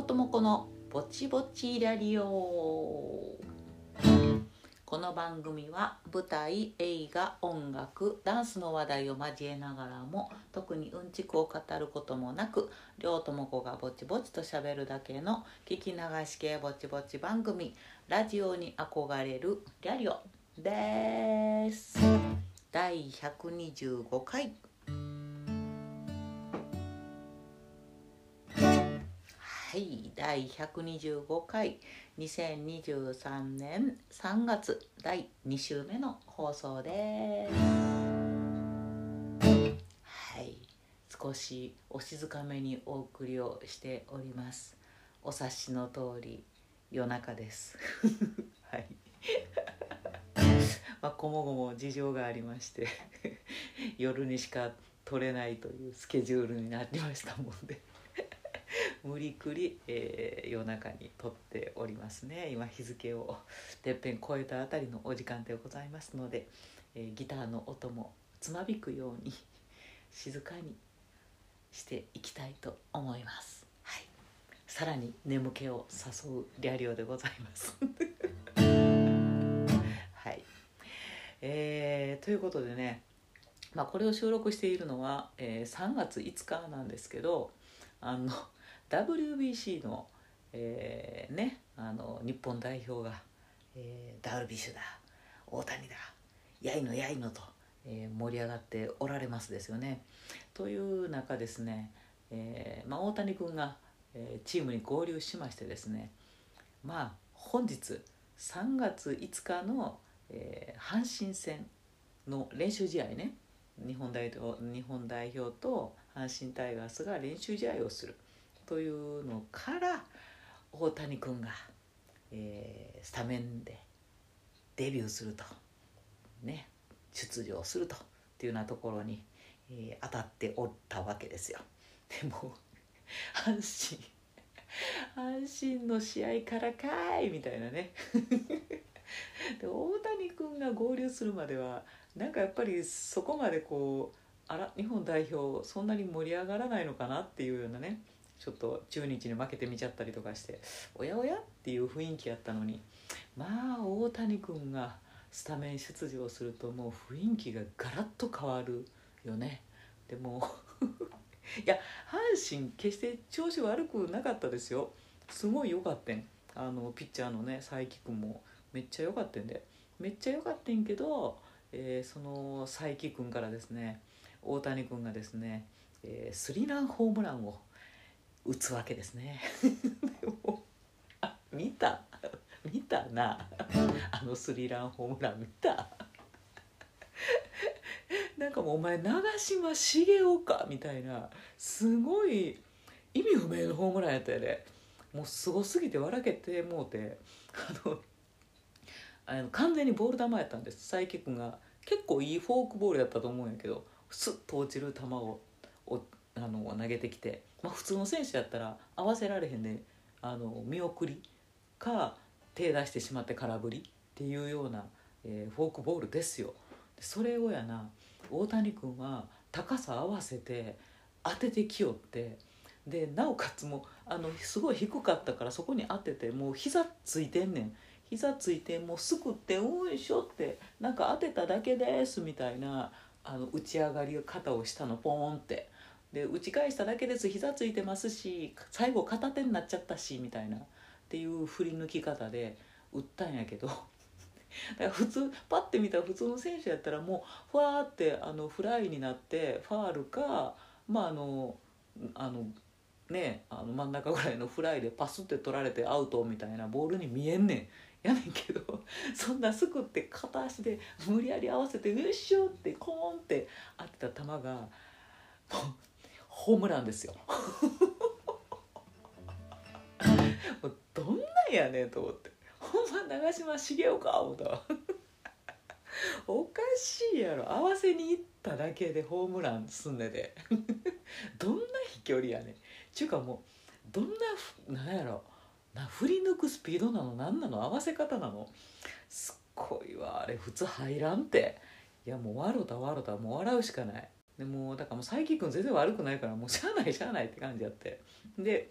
両友子のぼちぼちラリオ。この番組は舞台映画音楽ダンスの話題を交えながらも特にうんちくを語ることもなく両友子がぼちぼちとしゃべるだけの聞き流し系ぼちぼち番組ラジオに憧れるリャリオです。第125回。はい第125回2023年3月第2週目の放送です。はい少しお静かめにお送りをしております。お察しの通り夜中です。はい。まあこもごも事情がありまして夜にしか撮れないというスケジュールになりましたもんで。無理くり、えー夜中に撮っておりますね。今日付を てっぺん超えたあたりのお時間でございますので、えーギターの音もつまびくように 静かにしていきたいと思います、はい、さらに眠気を誘うリャリオでございます。はい。えーということでねまあ、これを収録しているのは、えー3月5日なんですけどあの WBC の、えーねあの日本代表が、えーダルビッシュだ大谷だやいのやいのと、えー盛り上がっておられますですよね。という中ですね、えーまあ、大谷君が、えーチームに合流しましてですねまあ本日3月5日の、えー阪神戦の練習試合ね日本代表日本代表と阪神タイガースが練習試合をするというのから大谷君が、えースタメンでデビューするとね出場するとっていうようなところに、えー当たっておったわけですよ。でも阪神阪神の試合からかいみたいなね で大谷君が合流するまではなんかやっぱりそこまでこうあら日本代表そんなに盛り上がらないのかなっていうようなねちょっと中日に負けてみちゃったりとかしておやおやっていう雰囲気やったのにまあ大谷君がスタメン出場するともう雰囲気がガラッと変わるよね。でも いや阪神決して調子悪くなかったですよ。すごい良かったん。あのピッチャーのね佐伯君もめっちゃ良かったんで。めっちゃ良かったんけど、えーその佐伯君からですね大谷君がですね、えースリランホームランを打つわけですね。見た？見たな？あのスリランホームラン見た？なんかもうお前長嶋茂雄かみたいなすごい意味不明のホームランやったよね。もうすごすぎて笑けてもうて。あのあの完全にボール球やったんです。佐伯君が結構いいフォークボールやったと思うんやけどスッと落ちる球をあの投げてきて、まあ、普通の選手やったら合わせられへんであの見送りか手出してしまって空振りっていうような、えーフォークボールですよ。それをやな大谷君は高さ合わせて当ててきよってでなおかつもあのすごい低かったからそこに当ててもう膝ついてんねん。膝ついてもうすくって「おいしょ」ってなんか当てただけですみたいなあの打ち上がり方をしたのポーンって。で打ち返しただけです。膝ついてますし最後片手になっちゃったしみたいな。っていう振り抜き方で打ったんやけど。だから普通パッて見たら普通の選手やったらもうふわーってあのフライになってファールかまああのあのねあの真ん中ぐらいのフライでパスって取られてアウトみたいなボールに見えんねん。やねんけど そんなすくって片足で無理やり合わせて「よいしょ」ってコーンって当てた球がもうホームランですよ。どんなんやねんと思って。ほんま長嶋茂雄か思ったわ。おかしいやろ。合わせに行っただけでホームランすんねで。どんな飛距離やねん。ちゅうかもうどんなふなんやろ。な振り抜くスピードなの？何なの？合わせ方なの？すっごいわ。あれ普通入らんて。いやもう笑うた笑うたもう笑うしかない。でもだからもう佐伯君全然悪くないからもうしゃあないしゃあないって感じやって。で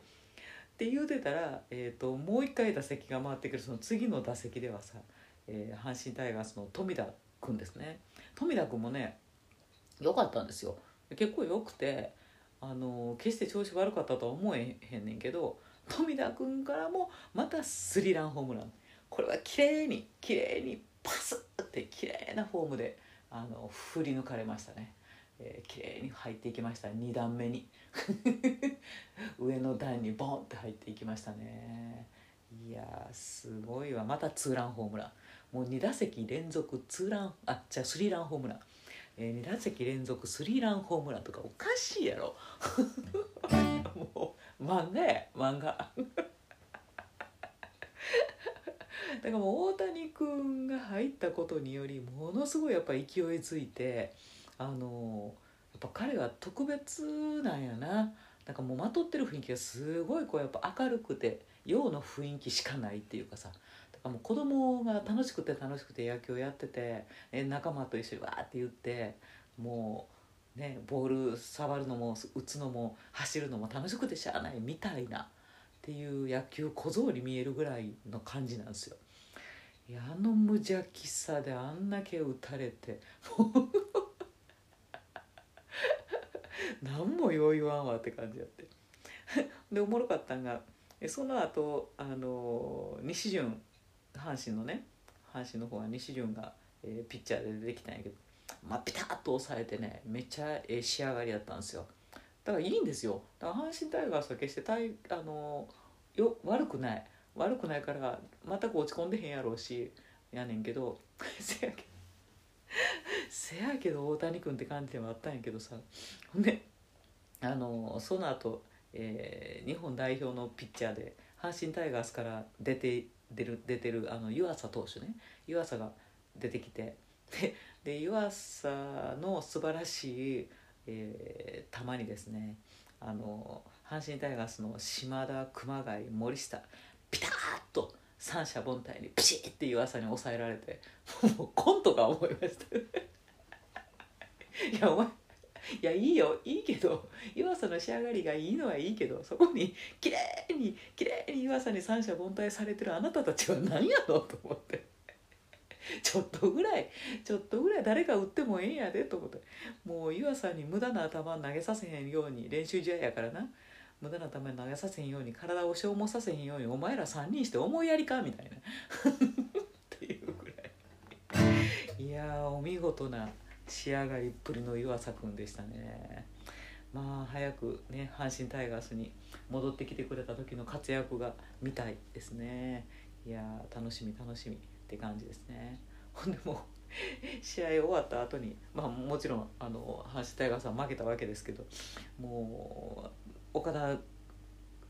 って言うてたら、えーと、もう一回打席が回ってくるその次の打席ではさ、えー、阪神タイガースの富田君ですね。富田君もね良かったんですよ。結構良くてあの決して調子悪かったとは思えへんねんけど富田君からもまたスリランホームラン。これは綺麗に綺麗にパスって綺麗なフォームであの振り抜かれましたね、えー、綺麗に入っていきました。2段目に。上の段にボンって入っていきましたね。いやすごいわ。またツーランホームラン。もう2打席連続ツーランあじゃあスリーランホームラン、えー、2打席連続スリーランホームランとかおかしいやろ。もう漫画や。漫画。だからもう大谷君が入ったことによりものすごいやっぱ勢いづいてあのやっぱ彼は特別なんやななんかもうまとってる雰囲気がすごいこうやっぱ明るくて陽の雰囲気しかないっていうかさだからもう子供が楽しくて楽しくて野球やってて、え仲間と一緒にわーって言ってもうねボール触るのも打つのも走るのも楽しくてしゃあないみたいなっていう野球小僧に見えるぐらいの感じなんですよ。いやあの無邪気さであんだけ打たれて 何もよう言わんわって感じやって。でおもろかったんがその後あの西潤阪神のね阪神の方は西潤が、えー、ピッチャーで出てきたんやけど、まあ、ピタッと抑えてねめっちゃええ仕上がりやったんですよ。だからいいんですよ。だから阪神タイガースは決してたいあのよ悪くない。悪くないから全く落ち込んでへんやろうしやねんけど せやけど せやけど大谷君って感じではあったんやけどさ。ほんであのその後、えー、日本代表のピッチャーで阪神タイガースから出て出る出てるあの湯浅投手ね。湯浅が出てきて。でで湯浅の素晴らしい、えー、球にですねあの阪神タイガースの島田熊谷森下ピタッと三者凡退にピシッって湯浅に抑えられてもうコントか思いましたいやお前いやいいよいいけど湯浅の仕上がりがいいのはいいけどそこに綺麗に綺麗に湯浅に三者凡退されてるあなたたちは何やろと思って。ちょっとぐらいちょっとぐらい誰か打ってもええんやでと思って。もう湯浅に無駄な頭投げさせへんように練習試合やからな。無駄な球投げさせんように体を消耗させへんようにお前ら3人して思いやりか？みたいな。っていうぐらい。いやお見事な仕上がりっぷりの湯浅君でしたね。まあ早くね阪神タイガースに戻ってきてくれた時の活躍が見たいですね。いや楽しみ楽しみって感じですね。ほんでも試合終わった後にまあもちろんあの阪神タイガースは負けたわけですけどもう岡田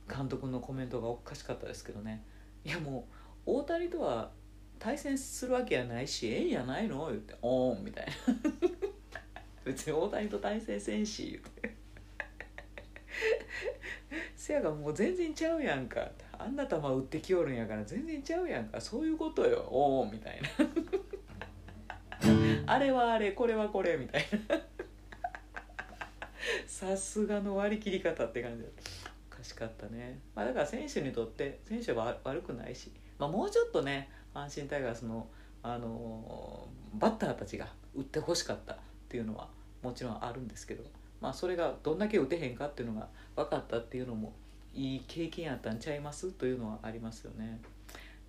監督のコメントがおかしかったですけどね。いやもう大谷とは対戦するわけやないしええやないの？言って「おーん」みたいな。別に大谷と対戦せんし言って。せやがもう全然ちゃうやんか。あんな球打ってきおるんやから全然ちゃうやんか。そういうことよおおみたいな。あれはあれこれはこれみたいな。さすがの割り切り方って感じだおかしかったね、まあ、だから選手にとって選手は悪くないし、まあ、もうちょっとね阪神タイガースの、あのー、バッターたちが打ってほしかったっていうのはもちろんあるんですけど、まあ、それがどんだけ打てへんかっていうのが分かったっていうのもいい経験やったんちゃいますというのはありますよね。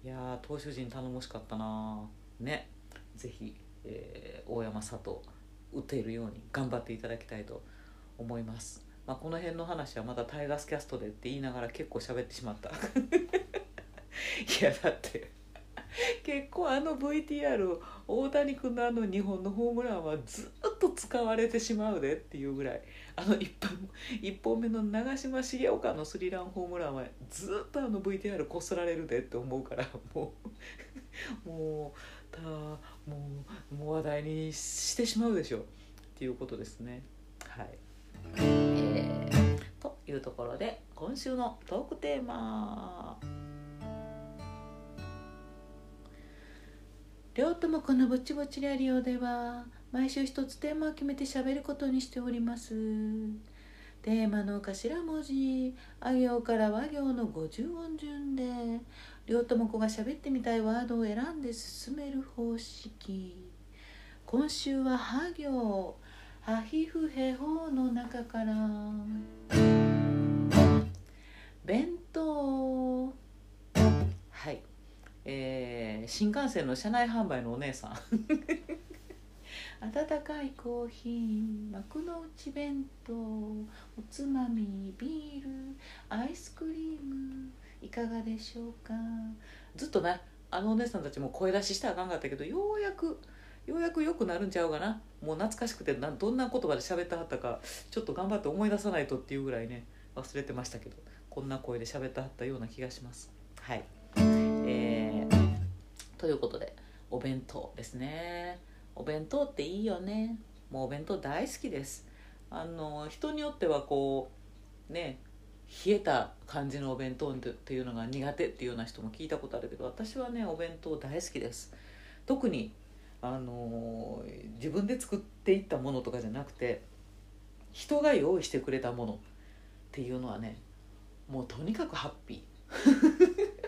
いや投手陣頼もしかったな。ね。是非、えー、大山佐藤打てるように頑張っていただきたいと思います、まあ、この辺の話はまたタイガースキャストでって言いながら結構喋ってしまった。いやだって結構あの VTR 大谷君のあの2本のホームランはずっと使われてしまうでっていうぐらい。あの 1, 本1本目の長嶋茂雄のスリーランホームランはずっとあの VTR こすられるでって思うからもう もうたもうもう話題にしてしまうでしょ。っていうことですね。はい。えー、というところで今週のトークテーマ。両友このぼちぼちラリオでは毎週一つテーマを決めてしゃべることにしております。テーマの頭文字あ行から和行の50音順で両友子が喋ってみたいワードを選んで進める方式。今週は「は行」「はひふへほ」の中から「弁当」はい。えー、新幹線の車内販売のお姉さん。温かいコーヒー幕の内弁当。おつまみビール。アイスクリーム。いかがでしょうか。ずっとねあのお姉さんたちも声出ししたらあかんかったけどようやくようやく良くなるんちゃうかな。もう懐かしくてなどんな言葉で喋ってはったかちょっと頑張って思い出さないとっていうぐらいね忘れてましたけどこんな声で喋ってはったような気がします。はい。えー、ということでお弁当ですね。お弁当っていいよね。もうお弁当大好きです。あの人によってはこうね冷えた感じのお弁当っていうのが苦手っていうような人も聞いたことあるけど私はねお弁当大好きです。特にあの自分で作っていったものとかじゃなくて人が用意してくれたものっていうのはねもうとにかくハッピー。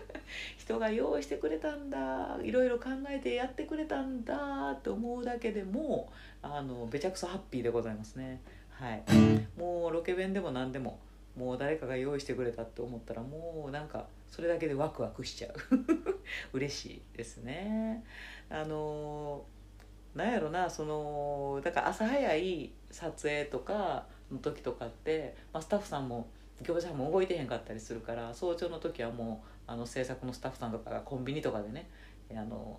人が用意してくれたんだいろいろ考えてやってくれたんだって思うだけでもあのべちゃくそハッピーでございますね。はい。もうロケ弁でも何でももう誰かが用意してくれたって思ったらもうなんかそれだけでワクワクしちゃう。嬉しいですね。あのなんやろなそのだから朝早い撮影とかの時とかって、まあ、スタッフさんも業者も動いてへんかったりするから早朝の時はもうあの制作のスタッフさんとかがコンビニとかでねあの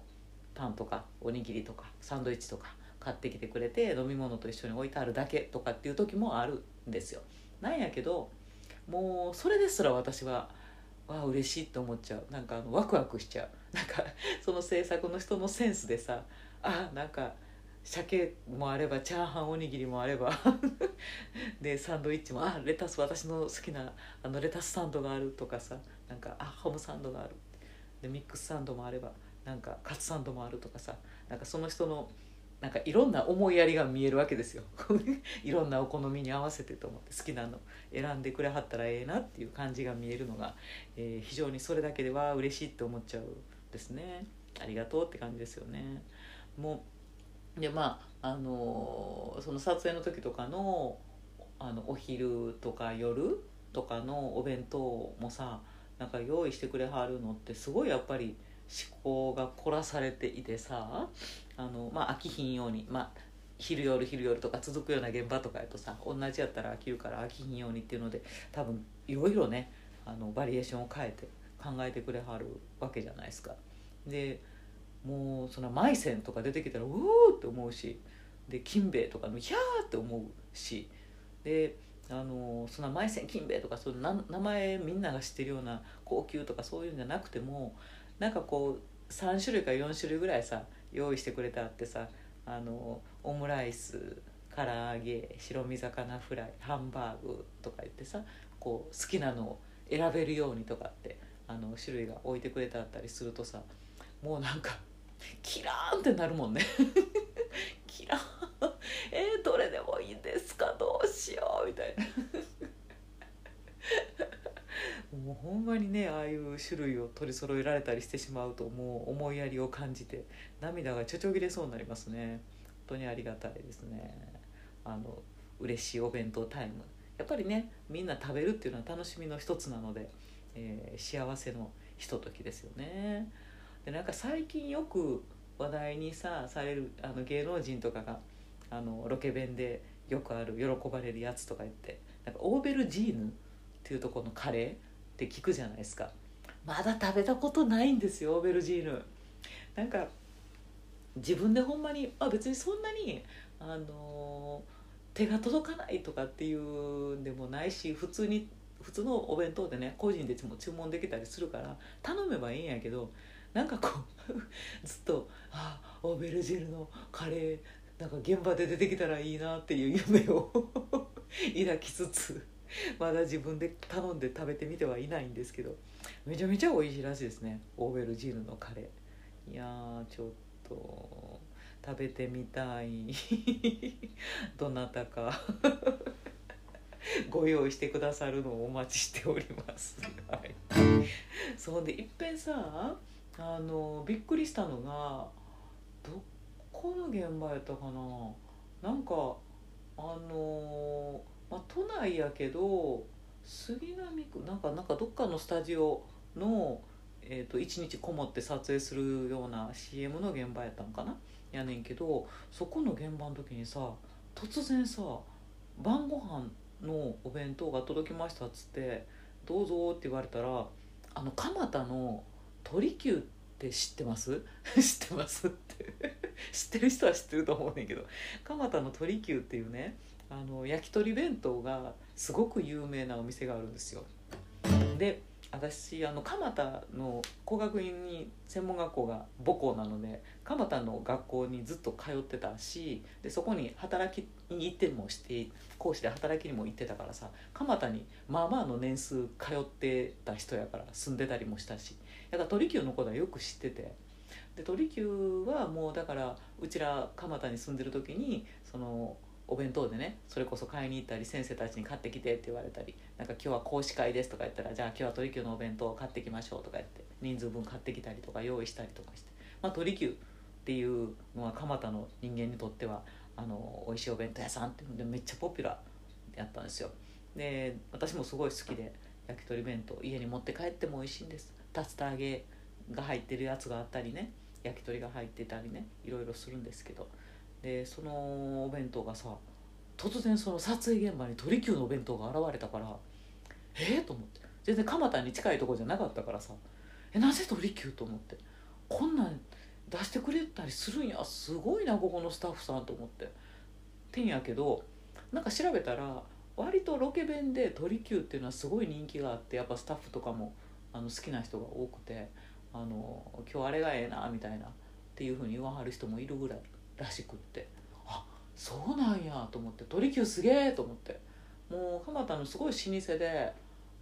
パンとかおにぎりとかサンドイッチとか買ってきてくれて飲み物と一緒に置いてあるだけとかっていう時もあるんですよ。なんやけどもうそれですら私はわあ嬉しいって思っちゃう。なんかあのワクワクしちゃう。なんかその制作の人のセンスでさあなんか鮭もあればチャーハンおにぎりもあればでサンドイッチもあレタス私の好きなあのレタスサンドがあるとかさなんかあハムサンドがある。でミックスサンドもあればなんかカツサンドもあるとかさなんかその人のなんかいろんな思いやりが見えるわけですよ。いろんなお好みに合わせてと思って好きなの選んでくれはったらええなっていう感じが見えるのが、えー、非常にそれだけでは嬉しいって思っちゃうですね。ありがとうって感じですよね。もうでまああのー、その撮影の時とかのあのお昼とか夜とかのお弁当もさなんか用意してくれはるのってすごいやっぱり思考が凝らされていてさあのまあ飽きひんようにまあ昼夜昼夜とか続くような現場とかやとさ同じやったら飽きるから飽きひんようにっていうので多分いろいろねあのバリエーションを変えて考えてくれはるわけじゃないですか。でもうそのマイセンとか出てきたらうおって思うしで金兵衛とかのヒャーって思うしであのそんなマイセン金兵衛とかその名前みんなが知ってるような高級とかそういうんじゃなくてもなんかこう3種類か4種類ぐらいさ用意してくれてあってさあのオムライス唐揚げ白身魚フライハンバーグとか言ってさこう好きなのを選べるようにとかってあの種類が置いてくれてあったりするとさもうなんかキラーンってなるもんね。キラーン。えー、どれでもいいんですか？どうしよう？みたいな。もうほんまにねああいう種類を取り揃えられたりしてしまうともう思いやりを感じて涙がちょちょぎれそうになりますね。本当にありがたいですね。あの嬉しいお弁当タイム。やっぱりねみんな食べるっていうのは楽しみの一つなので、えー、幸せのひとときですよね。でなんか最近よく話題にさされるあの芸能人とかがあのロケ弁でよくある喜ばれるやつとか言ってなんかオーベルジーヌっていうとこのカレーって聞くじゃないですか。まだ食べたことないんですよオーベルジーヌ。なんか自分でほんまに、あ、別にそんなにあの手が届かないとかっていうんでもないし普通に普通のお弁当でね個人でも注文できたりするから頼めばいいんやけどなんかこう ずっと「あオーベルジーヌのカレーなんか現場で出てきたらいいなっていう夢を 抱きつつ。まだ自分で頼んで食べてみてはいないんですけどめちゃめちゃ美味しいらしいですね。オーベルジーヌのカレー。いやーちょっと食べてみたい。どなたか。ご用意してくださるのをお待ちしております。はい、そうでいっぺんさあのびっくりしたのがどこの現場やったかな。なんかあの、まあ、都内やけど杉並区なんかなんかどっかのスタジオの、えー、と1日こもって撮影するような CM の現場やったんかな？やねんけどそこの現場の時にさ突然さ晩ご飯のお弁当が届きましたっつって「どうぞ」って言われたらあの蒲田の鳥久って知ってます？知ってますって。知ってる人は知ってると思うねんけど蒲田の鳥久っていうねあの焼き鳥弁当がすごく有名なお店があるんですよ。で私あの蒲田の工学院に専門学校が母校なので蒲田の学校にずっと通ってたしでそこに働きに行ってもして講師で働きにも行ってたからさ蒲田にまあまあの年数通ってた人やから住んでたりもしたしだから鳥久のことはよく知ってて。で鳥久はもうだからうちら蒲田に住んでる時にそのお弁当でねそれこそ買いに行ったり先生たちに買ってきてって言われたりなんか今日は講師会ですとか言ったらじゃあ今日は鳥久のお弁当を買ってきましょうとか言って人数分買ってきたりとか用意したりとかして、まあ、鳥久っていうのは蒲田の人間にとってはあの美味しいお弁当屋さんっていうのでめっちゃポピュラーやったんですよ。で私もすごい好きで焼き鳥弁当家に持って帰っても美味しいんです。竜田揚げが入ってるやつがあったりね焼き鳥が入ってたりねいろいろするんですけどでそのお弁当がさ突然その撮影現場に鳥久のお弁当が現れたからえっ、と思って。全然蒲田に近いとこじゃなかったからさ。えなぜ鳥久と思って。こんなん出してくれたりするんや。すごいなここのスタッフさんと思って。てんやけどなんか調べたら割とロケ弁で鳥久っていうのはすごい人気があってやっぱスタッフとかもあの好きな人が多くてあの今日あれがええなみたいなっていうふうに言わはる人もいるぐらい。らしくって。あそうなんや。と思って。鳥久すげえと思って。もう蒲田のすごい老舗で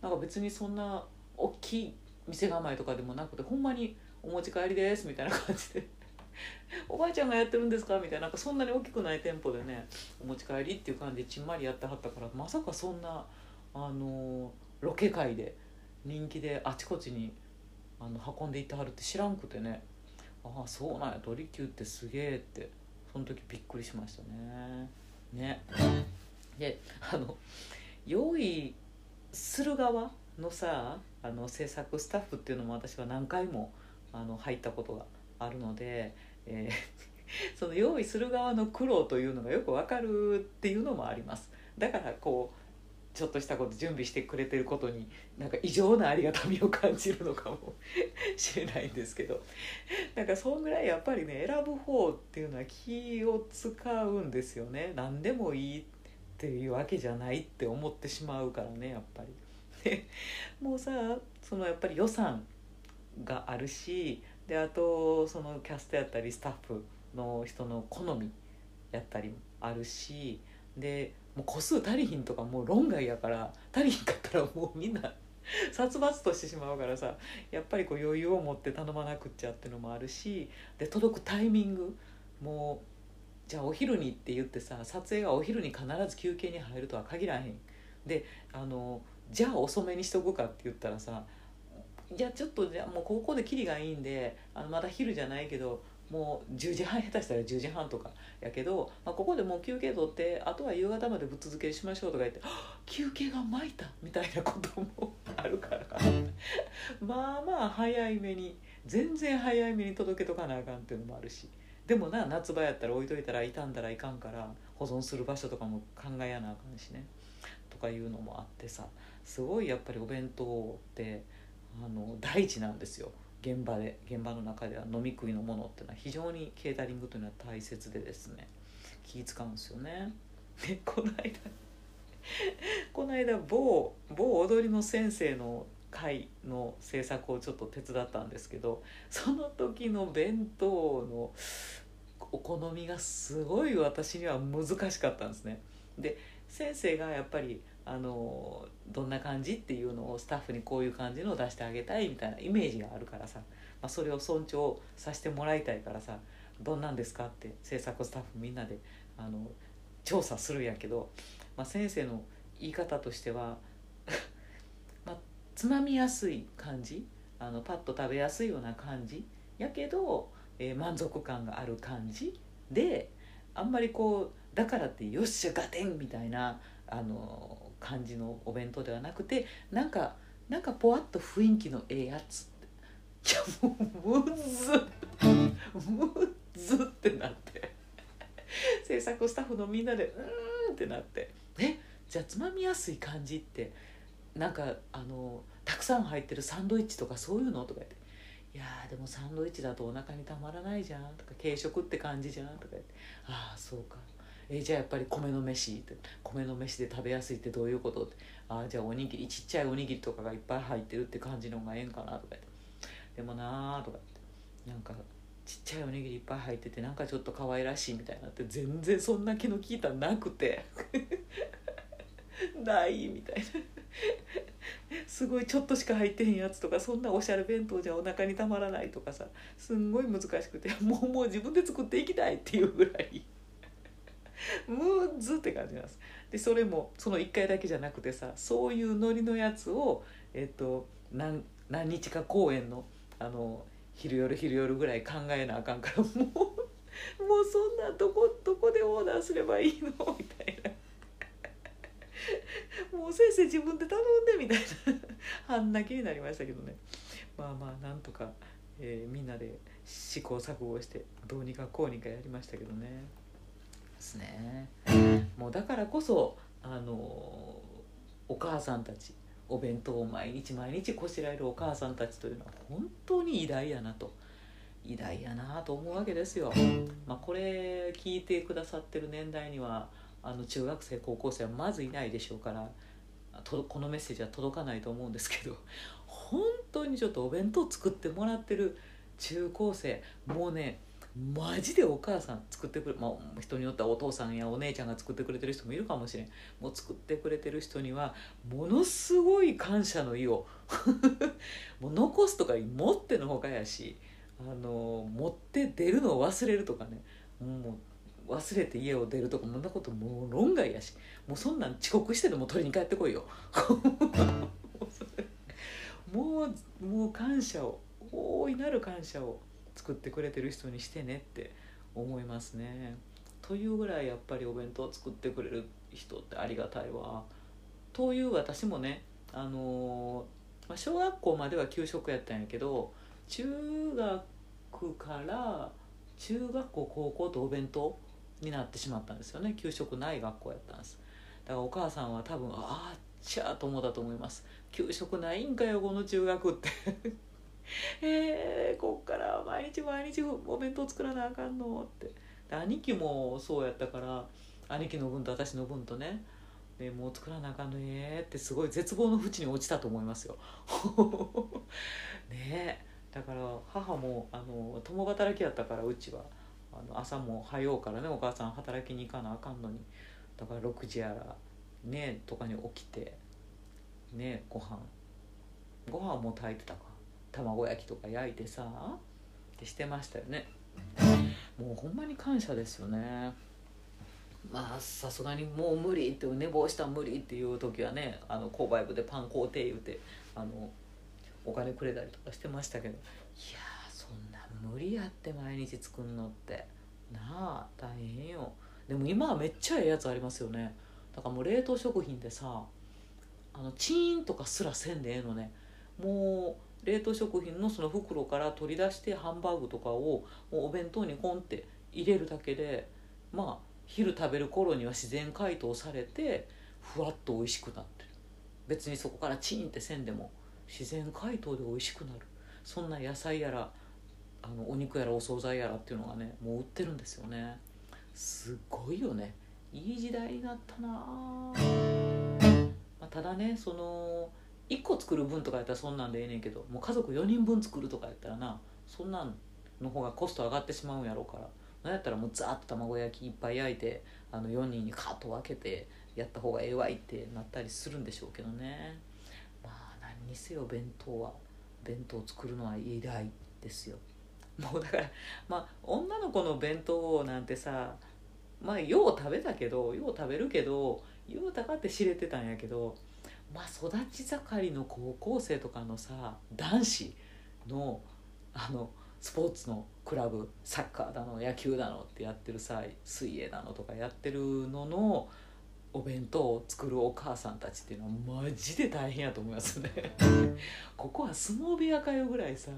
なんか別にそんな大きい店構えとかでもなくてほんまに「お持ち帰りです」みたいな感じで「おばあちゃんがやってるんですか?」みたいな。なんかそんなに大きくない店舗でねお持ち帰りっていう感じでちんまりやってはったからまさかそんなあのロケ界で人気であちこちにあの運んでいってはるって知らんくてね。ああそうなんや。鳥久ってすげえって。その時びっくりしましたね。ね。であの用意する側のさあの制作スタッフっていうのも私は何回もあの入ったことがあるので、えーその用意する側の苦労というのがよくわかるっていうのもあります。だからこうちょっとしたこと準備してくれてることになんか異常なありがたみを感じるのかもしれないんですけど なんかそんぐらいやっぱりね選ぶ方っていうのは気を使うんですよね何でもいいっていうわけじゃないって思ってしまうからねやっぱり。でもうさそのやっぱり予算があるしであとそのキャストやったりスタッフの人の好みやったりもあるしでもう個数足りひんとかもう論外やから足りひんかったらもうみんな 殺伐としてしまうからさやっぱりこう余裕を持って頼まなくっちゃっていうのもあるしで届くタイミングもうじゃあお昼にって言ってさ撮影がお昼に必ず休憩に入るとは限らへん。であのじゃあ遅めにしとくかって言ったらさいやちょっとじゃあもうここでキリがいいんであのまだ昼じゃないけどもう10時半下手したら10時半とかやけど、まあ、ここでもう休憩取ってあとは夕方までぶっ続けしましょうとか言って休憩が巻いたみたいなこともあるから まあまあ早いめに全然早いめに届けとかなあかんっていうのもあるし。でもな夏場やったら置いといたら傷んだらいかんから保存する場所とかも考えやなあかんしね。とかいうのもあってさすごいやっぱりお弁当ってあの大事なんですよ。現場で現場の中では飲み食いのものっていうのは非常にケータリングというのは大切でですね気使うんですよね。でこの間この間某某踊りの先生の会の制作をちょっと手伝ったんですけどその時の弁当のお好みがすごい私には難しかったんですね。で先生がやっぱりあのどんな感じっていうのをスタッフにこういう感じのを出してあげたいみたいなイメージがあるからさ、まあ、それを尊重させてもらいたいからさ「どんなんですか?」って制作スタッフみんなであの調査するんやけど、まあ、先生の言い方としては まあつまみやすい感じ。あのパッと食べやすいような感じやけど、えー満足感がある感じであんまりこうだからってよっしゃガテンみたいなあの感じのお弁当ではなくてなんかなんかぽわっと雰囲気のええやつ。っていやもうむずっ。むずってなって。制作スタッフのみんなでうーんってなって。えじゃあつまみやすい感じってなんかあのたくさん入ってるサンドイッチとかそういうのとか言って「いやでもサンドイッチだとお腹にたまらないじゃん」とか「軽食って感じじゃん」とか言って「ああそうか」えじゃあやっぱり米の飯って米の飯で食べやすいってどういうこと？ってああじゃあおにぎりちっちゃいおにぎりとかがいっぱい入ってるって感じの方がええんかなとか言ってでもなーとか言ってなんかちっちゃいおにぎりいっぱい入っててなんかちょっと可愛らしいみたいになって全然そんな気の利いたのなくて ないみたいな すごいちょっとしか入ってへんやつとかそんなおしゃれ弁当じゃお腹にたまらないとかさすんごい難しくてもうもう自分で作っていきたいっていうぐらいむずって感じなんです。でそれもその1回だけじゃなくてさそういうノリのやつを、えっと、何何日か公演のあの昼夜昼夜ぐらい考えなあかんから もうもうそんなどこどこでオーダーすればいいの？みたいな。もう先生自分で頼んでみたいな。あんな気になりましたけどね。まあまあなんとか、えーみんなで試行錯誤してどうにかこうにかやりましたけどね。ですねもうだからこそあのお母さんたちお弁当を毎日毎日こしらえるお母さんたちというのは本当に偉大やなと偉大やなと思うわけですよ。まあ、これ聞いてくださってる年代にはあの中学生高校生はまずいないでしょうからとこのメッセージは届かないと思うんですけど本当にちょっとお弁当作ってもらってる中高生もうねマジでお母さん作ってくれ、まあ、人によってはお父さんやお姉ちゃんが作ってくれてる人もいるかもしれん。もう作ってくれてる人にはものすごい感謝の意を もう残すとか持ってのほかやしあの持って出るのを忘れるとかね。もう忘れて家を出るとかそんなこともう論外やし。もうそんなん遅刻してでも取りに帰ってこいよ。もうもう感謝を大いなる感謝を作ってくれてる人にしてねって思いますね。というぐらいやっぱりお弁当作ってくれる人ってありがたいわ。という私もねあのま、小学校までは給食やったんやけど中学から中学校高校とお弁当になってしまったんですよね。給食ない学校やったんです。だからお母さんは多分ああちゃーと思ったと思います。給食ないんかよこの中学って。えー、こっから毎日毎日お弁当作らなあかんのって。で兄貴もそうやったから兄貴の分と私の分とねでもう作らなあかんのえってすごい絶望の淵に落ちたと思いますよ。ねえだから母もあの共働きやったからうちは。あの朝も早うからねお母さん働きに行かなあかんのに。だから6時やらねとかに起きてねご飯。ご飯も炊いてたか卵焼きとか焼いてさってしてましたよね。もうほんまに感謝ですよね。まあさすがにもう無理って寝坊したら無理っていう時はねあの購買部でパン買うて言うてあのお金くれたりとかしてましたけど。いやーそんな無理やって毎日作んのって。なあ大変よ。でも今はめっちゃええやつありますよね。だからもう冷凍食品でさあのチーンとかすらせんでええのね。もう冷凍食品のその袋から取り出してハンバーグとかをお弁当にコンって入れるだけでまあ昼食べる頃には自然解凍されてふわっと美味しくなってる。別にそこからチンってせんでも自然解凍で美味しくなる。そんな野菜やらあのお肉やらお惣菜やらっていうのがねもう売ってるんですよね。すごいよね。いい時代になったなあ、まあ、ただねその1個作る分とかやったらそんなんでええねんけどもう家族4人分作るとかやったらなそんなんの方がコスト上がってしまうんやろうからなんやったらもうザーッと卵焼きいっぱい焼いてあの4人にカッと分けてやった方がええわいってなったりするんでしょうけどね。まあ何にせよ弁当は弁当作るのは偉大ですよ。もうだからまあ女の子の弁当なんてさまあよう食べたけどよう食べるけどようたかって知れてたんやけどまあ育ち盛りの高校生とかのさ男子のあのスポーツのクラブサッカーだの野球だのってやってるさ水泳だのとかやってるののお弁当を作るお母さんたちっていうのはマジで大変やと思いますね。ここは相撲部屋かよぐらいさ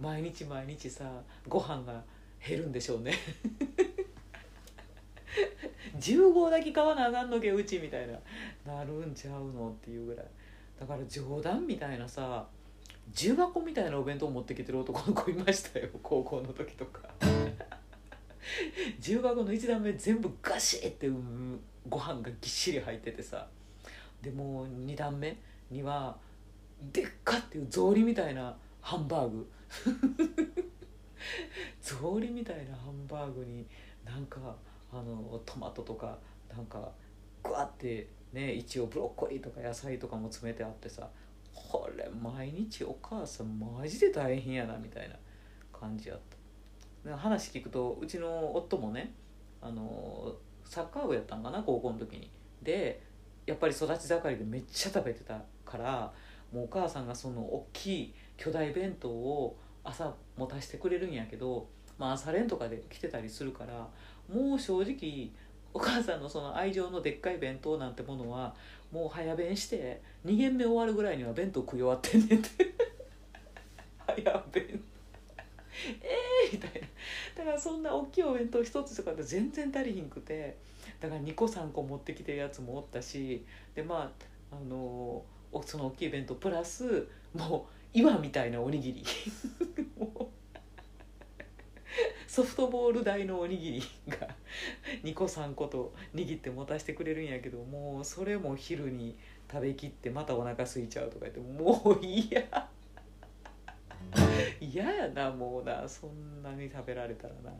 毎日毎日さご飯が減るんでしょうね10合だけ買わなあかんのけうちみたいな。なるんちゃうのっていうぐらい。だから冗談みたいなさ重箱みたいなお弁当持ってきてる男の子いましたよ高校の時とか。重箱の1段目全部ガシッてご飯がぎっしり入っててさ。でも2段目にはでっかっていう草履みたいなハンバーグ。草履みたいなハンバーグになんかあのトマトとかなんかグワってね一応ブロッコリーとか野菜とかも詰めてあってさこれ毎日お母さんマジで大変やなみたいな感じやった。話聞くとうちの夫もねあのサッカー部やったんかな高校の時に。でやっぱり育ち盛りでめっちゃ食べてたからもうお母さんがその大きい巨大弁当を朝持たせてくれるんやけど、まあ、朝練とかで来てたりするからもう正直お母さんのその愛情のでっかい弁当なんてものはもう早弁して2限目終わるぐらいには弁当食い終わってんねんって。早弁。えーみたいな。だからそんな大きいお弁当一つとかで全然足りひんくて。だから2個3個持ってきてるやつもおったし。でまああのその大きい弁当プラスもう岩みたいなおにぎり。ソフトボール大のおにぎりが2個3個と握って持たせてくれるんやけどもうそれも昼に食べきってまたお腹空いちゃうとか言ってもう嫌。嫌やなもうなそんなに食べられたらな。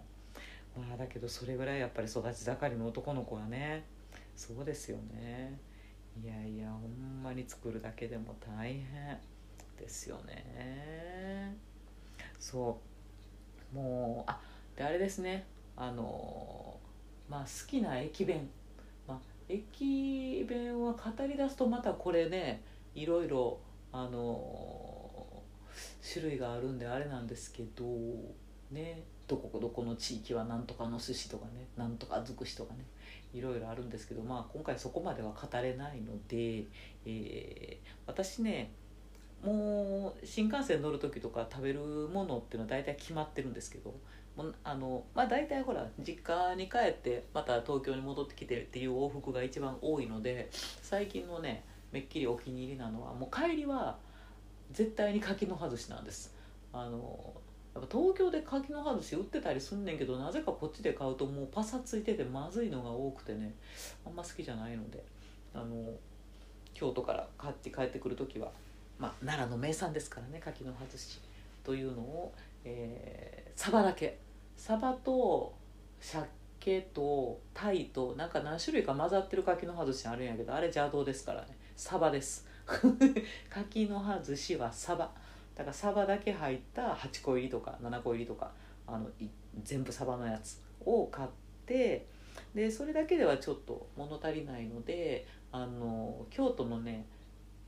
まあだけどそれぐらいやっぱり育ち盛りの男の子はねそうですよね。いやいやほんまに作るだけでも大変ですよね。そう。もうあであれですね。あのまあ好きな駅弁、まあ、駅弁は語り出すとまたこれねいろいろあの種類があるんであれなんですけどね。どこどこの地域はなんとかの寿司とかねなんとか尽くしとかねいろいろあるんですけどまあ今回そこまでは語れないので、えー、私ねもう新幹線乗る時とか食べるものっていうのは大体決まってるんですけどあのまあ大体ほら実家に帰ってまた東京に戻ってきてっていう往復が一番多いので最近のねめっきりお気に入りなのはもう帰りは絶対に柿の外しなんです。あのやっぱ東京で柿の外し売ってたりすんねんけどなぜかこっちで買うともうパサついててまずいのが多くてねあんま好きじゃないのであの京都から買って帰ってくる時は、まあ、奈良の名産ですからね柿の外しというのを、えー、サバだけサバと鮭とタイとなんか何種類か混ざってる柿の外しあるんやけどあれ邪道ですからね。サバです。柿の外しはサバ。だからサバだけ入った8個入りとか7個入りとかあの全部サバのやつを買ってでそれだけではちょっと物足りないのであの京都のね、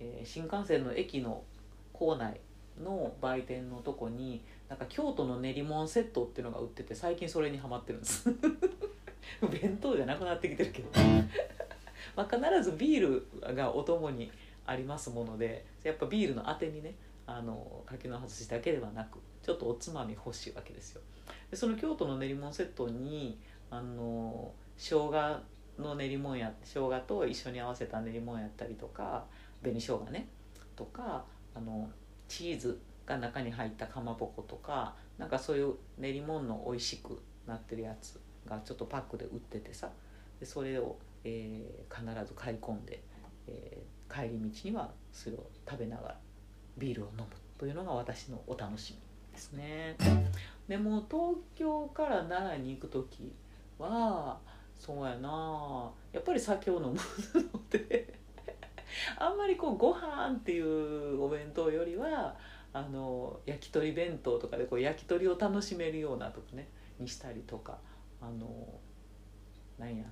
えー、新幹線の駅の構内の売店のとこになんか京都の練り物セットっていうのが売ってて最近それにはまってるんです。弁当じゃなくなってきてるけど。まあ必ずビールがお供にありますものでやっぱビールのあてにねあの柿の外しだけではなくちょっとおつまみ欲しいわけですよ。でその京都の練り物セットにあの生姜の練り物や生姜と一緒に合わせた練り物やったりとか紅生姜ねとかあのチーズが中に入ったかまぼことかなんかそういう練り物の美味しくなってるやつがちょっとパックで売っててさでそれを、えー、必ず買い込んで、えー、帰り道にはそれを食べながらビールを飲むというのが私のお楽しみですね。でも東京から奈良に行く時はそうやなやっぱり酒を飲むのであんまりこうご飯っていうお弁当よりはあの焼き鳥弁当とかでこう焼き鳥を楽しめるようなとかねにしたりとかあのなんや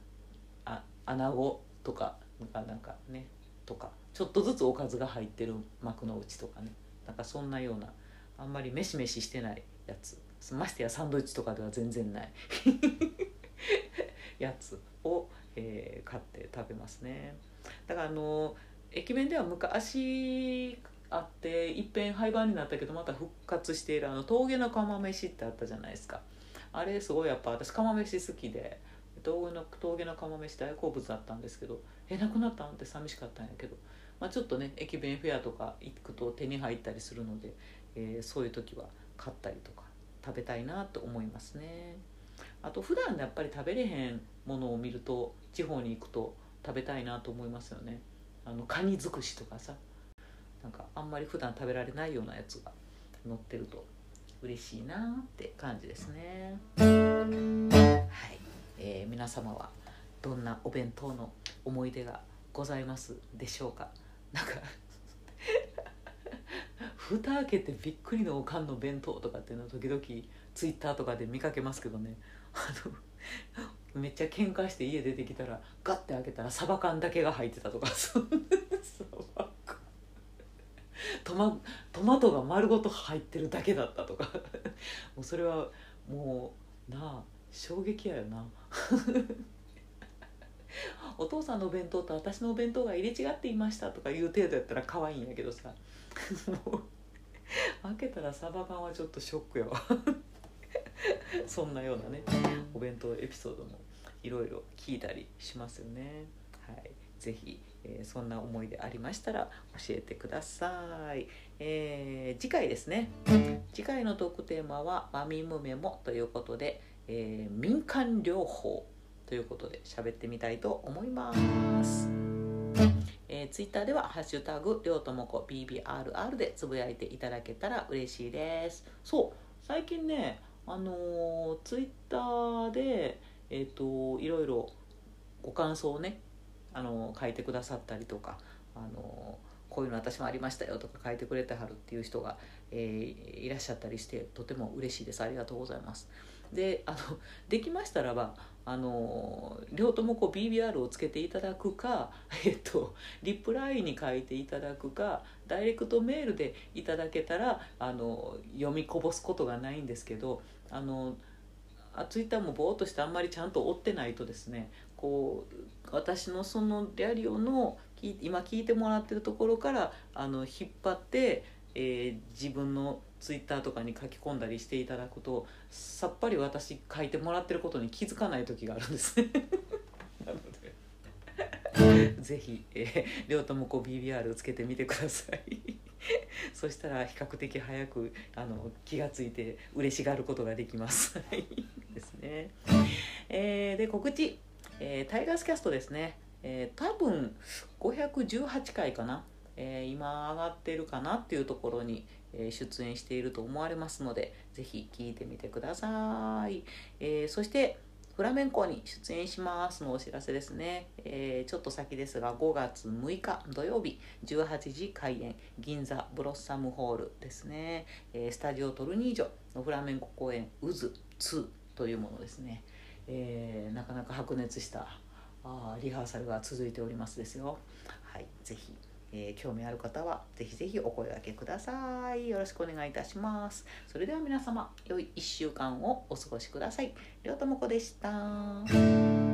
あ穴子とかなんかねとかちょっとずつおかずが入ってる幕の内とかねなんかそんなようなあんまりメシメシしてないやつましてやサンドイッチとかでは全然ない やつを、えー買って食べますね。だからあの駅弁では昔あっていっぺん廃盤になったけどまた復活しているあの峠の釜飯ってあったじゃないですか。あれすごいやっぱ私釜飯好きで峠の峠の釜飯大好物だったんですけどえなくなったん？って寂しかったんやけど、まあ、ちょっとね駅弁フェアとか行くと手に入ったりするので、えーそういう時は買ったりとか食べたいなと思いますね。あと普段やっぱり食べれへんものを見ると地方に行くと食べたいなと思いますよね。あのカニ尽くしとかさ。なんかあんまり普段食べられないようなやつが乗ってると嬉しいなって感じですね。はい、えー皆様はどんなお弁当の思い出がございますでしょうか？なんか蓋開けてびっくりのおかんの弁当とかっていうのを時々ツイッターとかで見かけますけどね。あのめっちゃ喧嘩して家出てきたらガッて開けたらサバ缶だけが入ってたとか。そんなサバトマトマトが丸ごと入ってるだけだったとか。もうそれはもうなあ衝撃やよな。お父さんのお弁当と私のお弁当が入れ違っていましたとかいう程度やったら可愛いんやけどさ。開けたらサバ缶はちょっとショックやわ。そんなようなねお弁当エピソードもいろいろ聞いたりしますよね。はい。ぜひ、えーそんな思い出ありましたら教えてください、えー次回ですね次回のトークテーマは「マミムメモ」ということで、えー民間療法ということで喋ってみたいと思います。えー、ツイッターでは「ハッシュタグりょうともこ BBRR」でつぶやいていただけたら嬉しいです。そう最近ねあのーツイッターでえっ、といろいろご感想をねあの書いてくださったりとかあのこういうの私もありましたよとか書いてくれてはるっていう人が、えーいらっしゃったりしてとても嬉しいです。ありがとうございます。であのできましたらばあの両ともこう BBR をつけていただくか、えっと、リプライに書いていただくかダイレクトメールでいただけたらあの読みこぼすことがないんですけどあのあツイッターもぼーっとしてあんまりちゃんと追ってないとですねこう私のそのリアリオの今聞いてもらってるところからあの引っ張って、えー自分のツイッターとかに書き込んだりしていただくとさっぱり私書いてもらってることに気づかない時があるんですね。なので ぜひ、えー、両ともこう BBR をつけてみてください。そしたら比較的早くあの気がついて嬉しがることができます。はいですね。えーで告知、えータイガースキャストですね。えー多分518回かな、えー今上がってるかなっていうところに、え出演していると思われますのでぜひ聞いてみてください、えそしてフラメンコに出演しますのお知らせですね、えちょっと先ですが5月6日土曜日18時開演銀座ブロッサムホールですね、えスタジオトルニージョのフラメンコ公演「渦2」というものですね、えーなかなか白熱したあリハーサルが続いておりますですよ。はいぜひえー興味ある方はぜひぜひお声掛けください。よろしくお願いいたします。それでは皆様良い1週間をお過ごしください。りょうともこでした。